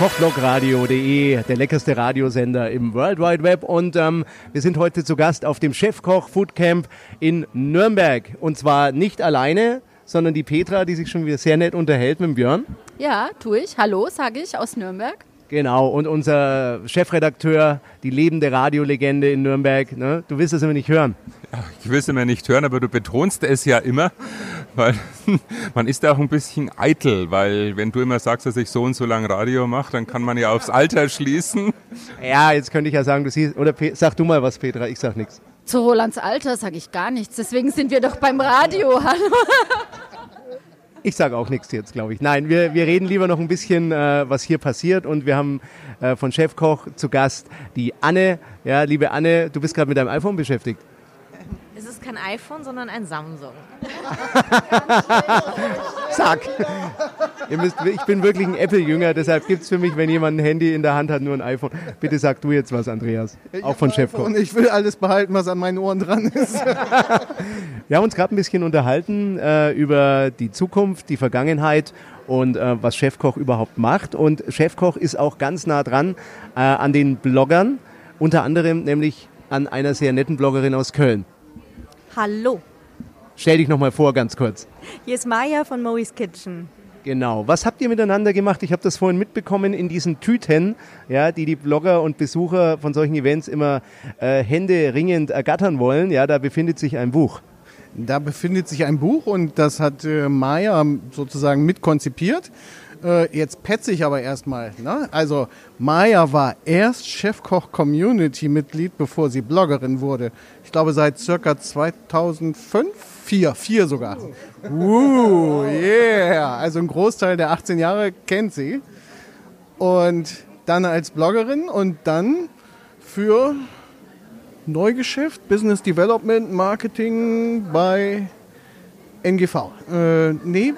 Kochblogradio.de, der leckerste Radiosender im World Wide Web. Und ähm, wir sind heute zu Gast auf dem Chefkoch Foodcamp in Nürnberg. Und zwar nicht alleine, sondern die Petra, die sich schon wieder sehr nett unterhält mit Björn. Ja, tue ich. Hallo, sage ich aus Nürnberg. Genau, und unser Chefredakteur, die lebende Radiolegende in Nürnberg. Ne? Du willst es immer nicht hören. Ja, ich will es immer nicht hören, aber du betonst es ja immer, weil man ist auch ein bisschen eitel, weil wenn du immer sagst, dass ich so und so lange Radio mache, dann kann man ja aufs Alter schließen. Ja, jetzt könnte ich ja sagen, du siehst, oder sag du mal was, Petra, ich sag nichts. Zu Rolands Alter sage ich gar nichts, deswegen sind wir doch beim Radio. Hallo. Ich sage auch nichts jetzt, glaube ich. Nein, wir, wir reden lieber noch ein bisschen, äh, was hier passiert. Und wir haben äh, von Chefkoch zu Gast die Anne. Ja, liebe Anne, du bist gerade mit deinem iPhone beschäftigt. Es ist kein iPhone, sondern ein Samsung. Zack. Ihr müsst, ich bin wirklich ein Apple-Jünger, deshalb gibt es für mich, wenn jemand ein Handy in der Hand hat, nur ein iPhone. Bitte sag du jetzt was, Andreas. Ich auch von Chefkoch. Und ich will alles behalten, was an meinen Ohren dran ist. Wir haben uns gerade ein bisschen unterhalten äh, über die Zukunft, die Vergangenheit und äh, was Chefkoch überhaupt macht. Und Chefkoch ist auch ganz nah dran äh, an den Bloggern, unter anderem nämlich an einer sehr netten Bloggerin aus Köln. Hallo. Stell dich nochmal vor, ganz kurz. Hier ist Maya von Moe's Kitchen. Genau. Was habt ihr miteinander gemacht? Ich habe das vorhin mitbekommen in diesen Tüten, ja, die die Blogger und Besucher von solchen Events immer äh, händeringend ergattern wollen. Ja, da befindet sich ein Buch. Da befindet sich ein Buch und das hat äh, Maya sozusagen mitkonzipiert. Äh, jetzt petze ich aber erstmal. Ne? Also Maya war erst Chefkoch-Community-Mitglied, bevor sie Bloggerin wurde. Ich glaube seit circa 2005, vier, vier sogar. Uh, yeah. Also ein Großteil der 18 Jahre kennt sie. Und dann als Bloggerin und dann für Neugeschäft, Business Development, Marketing bei NGV. Äh, nee,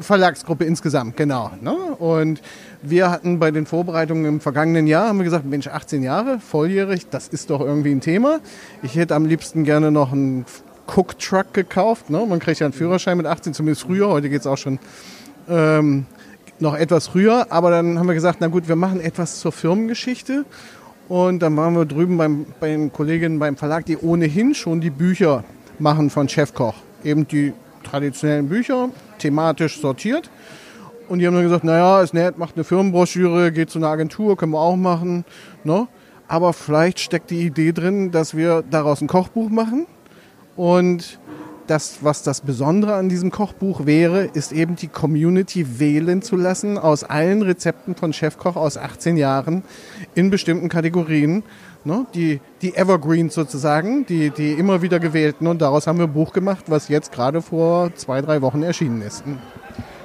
Verlagsgruppe insgesamt, genau. Ne? Und wir hatten bei den Vorbereitungen im vergangenen Jahr, haben wir gesagt, Mensch, 18 Jahre, volljährig, das ist doch irgendwie ein Thema. Ich hätte am liebsten gerne noch einen Cook-Truck gekauft. Ne? Man kriegt ja einen Führerschein mit 18, zumindest früher, heute geht es auch schon ähm, noch etwas früher. Aber dann haben wir gesagt, na gut, wir machen etwas zur Firmengeschichte. Und dann waren wir drüben beim, bei den Kolleginnen beim Verlag, die ohnehin schon die Bücher machen von Chefkoch. Eben die traditionellen Bücher, thematisch sortiert. Und die haben dann gesagt, naja, ist nett, macht eine Firmenbroschüre, geht zu einer Agentur, können wir auch machen. Ne? Aber vielleicht steckt die Idee drin, dass wir daraus ein Kochbuch machen. Und das, was das Besondere an diesem Kochbuch wäre, ist eben die Community wählen zu lassen aus allen Rezepten von Chefkoch aus 18 Jahren in bestimmten Kategorien. Ne? Die, die Evergreens sozusagen, die, die immer wieder gewählten. Und daraus haben wir ein Buch gemacht, was jetzt gerade vor zwei, drei Wochen erschienen ist.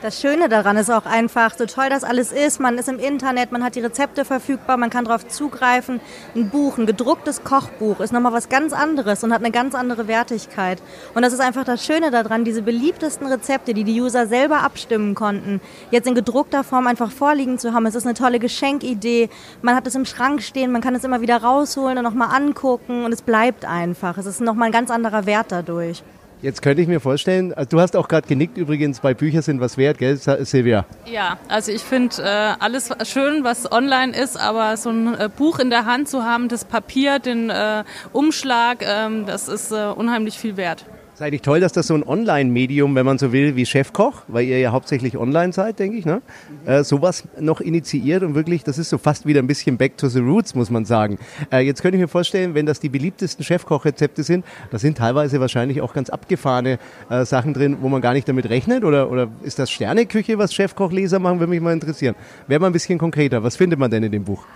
Das Schöne daran ist auch einfach, so toll das alles ist, man ist im Internet, man hat die Rezepte verfügbar, man kann darauf zugreifen. Ein Buch, ein gedrucktes Kochbuch ist nochmal was ganz anderes und hat eine ganz andere Wertigkeit. Und das ist einfach das Schöne daran, diese beliebtesten Rezepte, die die User selber abstimmen konnten, jetzt in gedruckter Form einfach vorliegen zu haben. Es ist eine tolle Geschenkidee. Man hat es im Schrank stehen, man kann es immer wieder rausholen und nochmal angucken und es bleibt einfach. Es ist nochmal ein ganz anderer Wert dadurch. Jetzt könnte ich mir vorstellen, also du hast auch gerade genickt übrigens, bei Bücher sind was wert, gell, Silvia? Ja, also ich finde äh, alles schön, was online ist, aber so ein äh, Buch in der Hand zu haben, das Papier, den äh, Umschlag, ähm, das ist äh, unheimlich viel wert. Ist eigentlich toll, dass das so ein Online-Medium, wenn man so will, wie Chefkoch, weil ihr ja hauptsächlich online seid, denke ich, ne? Äh, sowas noch initiiert und wirklich, das ist so fast wieder ein bisschen back to the roots, muss man sagen. Äh, jetzt könnte ich mir vorstellen, wenn das die beliebtesten Chefkoch-Rezepte sind, da sind teilweise wahrscheinlich auch ganz abgefahrene äh, Sachen drin, wo man gar nicht damit rechnet oder, oder ist das Sterneküche, was Chefkoch-Leser machen, würde mich mal interessieren. Wäre mal ein bisschen konkreter. Was findet man denn in dem Buch?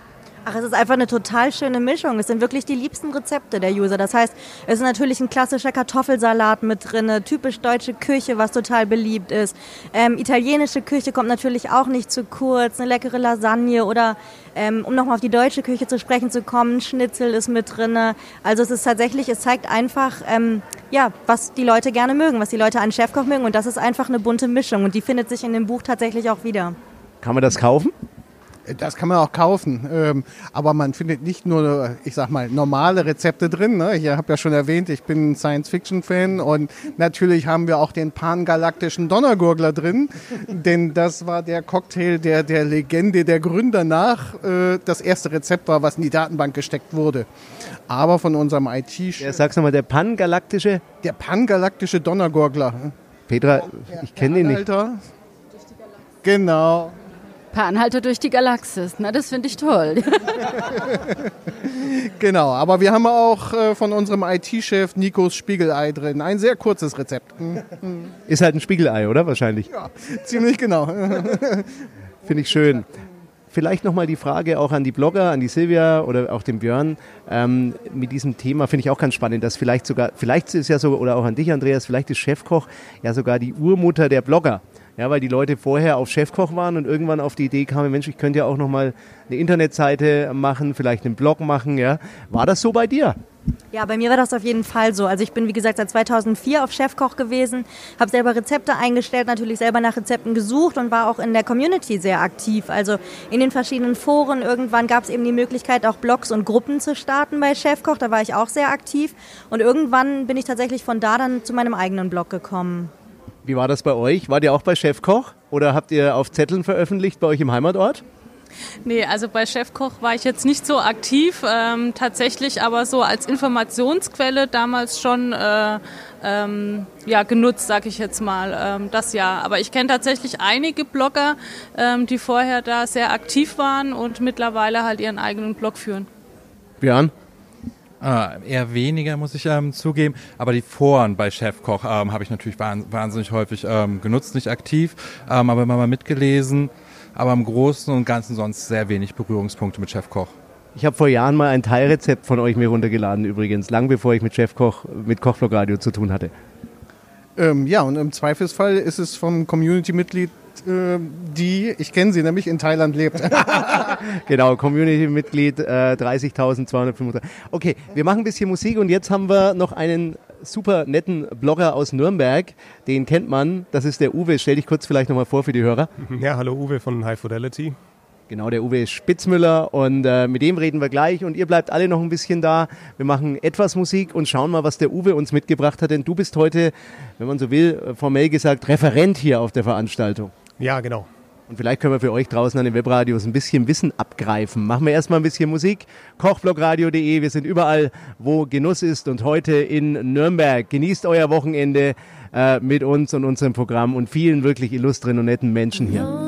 Ach, es ist einfach eine total schöne Mischung. Es sind wirklich die liebsten Rezepte der User. Das heißt, es ist natürlich ein klassischer Kartoffelsalat mit drin, typisch deutsche Küche, was total beliebt ist. Ähm, italienische Küche kommt natürlich auch nicht zu kurz, eine leckere Lasagne oder ähm, um nochmal auf die deutsche Küche zu sprechen zu kommen, Schnitzel ist mit drin. Also es ist tatsächlich, es zeigt einfach, ähm, ja, was die Leute gerne mögen, was die Leute an Chefkoch mögen und das ist einfach eine bunte Mischung und die findet sich in dem Buch tatsächlich auch wieder. Kann man das kaufen? Das kann man auch kaufen, ähm, aber man findet nicht nur, ich sag mal, normale Rezepte drin. Ne? Ich habe ja schon erwähnt, ich bin Science-Fiction-Fan und natürlich haben wir auch den pangalaktischen Donnergurgler drin, denn das war der Cocktail, der der Legende der Gründer nach äh, das erste Rezept war, was in die Datenbank gesteckt wurde. Aber von unserem IT... Ja, sag's nochmal, der pangalaktische... Der pangalaktische Donnergurgler. Petra, ich kenne ihn nicht. Alter. Genau. Per Anhalter durch die Galaxis, na, das finde ich toll. Genau, aber wir haben auch äh, von unserem IT-Chef Nikos Spiegelei drin. Ein sehr kurzes Rezept. Hm, Ist halt ein Spiegelei, oder? Wahrscheinlich. Ziemlich genau. Finde ich schön. Vielleicht nochmal die Frage auch an die Blogger, an die Silvia oder auch den Björn. Ähm, mit diesem Thema finde ich auch ganz spannend, dass vielleicht sogar, vielleicht ist ja so, oder auch an dich, Andreas, vielleicht ist Chefkoch ja sogar die Urmutter der Blogger. Ja, weil die Leute vorher auf Chefkoch waren und irgendwann auf die Idee kamen, Mensch, ich könnte ja auch nochmal eine Internetseite machen, vielleicht einen Blog machen. Ja. War das so bei dir? Ja, bei mir war das auf jeden Fall so. Also ich bin, wie gesagt, seit 2004 auf Chefkoch gewesen, habe selber Rezepte eingestellt, natürlich selber nach Rezepten gesucht und war auch in der Community sehr aktiv. Also in den verschiedenen Foren. Irgendwann gab es eben die Möglichkeit, auch Blogs und Gruppen zu starten bei Chefkoch. Da war ich auch sehr aktiv. Und irgendwann bin ich tatsächlich von da dann zu meinem eigenen Blog gekommen. Wie war das bei euch? Wart ihr auch bei Chefkoch oder habt ihr auf Zetteln veröffentlicht bei euch im Heimatort? Nee, also bei Chefkoch war ich jetzt nicht so aktiv, ähm, tatsächlich aber so als Informationsquelle damals schon äh, ähm, ja, genutzt, sag ich jetzt mal, ähm, das ja. Aber ich kenne tatsächlich einige Blogger, ähm, die vorher da sehr aktiv waren und mittlerweile halt ihren eigenen Blog führen. Björn? Äh, eher weniger, muss ich ähm, zugeben. Aber die Foren bei Chefkoch ähm, habe ich natürlich wahn wahnsinnig häufig ähm, genutzt, nicht aktiv, ähm, aber immer mal mitgelesen. Aber im Großen und Ganzen sonst sehr wenig Berührungspunkte mit Chefkoch. Ich habe vor Jahren mal ein Teilrezept von euch mir runtergeladen übrigens, lang bevor ich mit Chefkoch, mit Kochblog Radio zu tun hatte. Ähm, ja, und im Zweifelsfall ist es vom Community-Mitglied, äh, die, ich kenne sie nämlich, in Thailand lebt. Genau, Community-Mitglied äh, 30.235. Okay, wir machen ein bisschen Musik und jetzt haben wir noch einen super netten Blogger aus Nürnberg. Den kennt man, das ist der Uwe. Stell dich kurz vielleicht nochmal vor für die Hörer. Ja, hallo Uwe von High Fidelity. Genau, der Uwe Spitzmüller und äh, mit dem reden wir gleich und ihr bleibt alle noch ein bisschen da. Wir machen etwas Musik und schauen mal, was der Uwe uns mitgebracht hat, denn du bist heute, wenn man so will, äh, formell gesagt, Referent hier auf der Veranstaltung. Ja, genau. Und vielleicht können wir für euch draußen an den Webradios ein bisschen Wissen abgreifen. Machen wir erstmal ein bisschen Musik. Kochblogradio.de, wir sind überall, wo Genuss ist und heute in Nürnberg. Genießt euer Wochenende äh, mit uns und unserem Programm und vielen wirklich illustren und netten Menschen hier.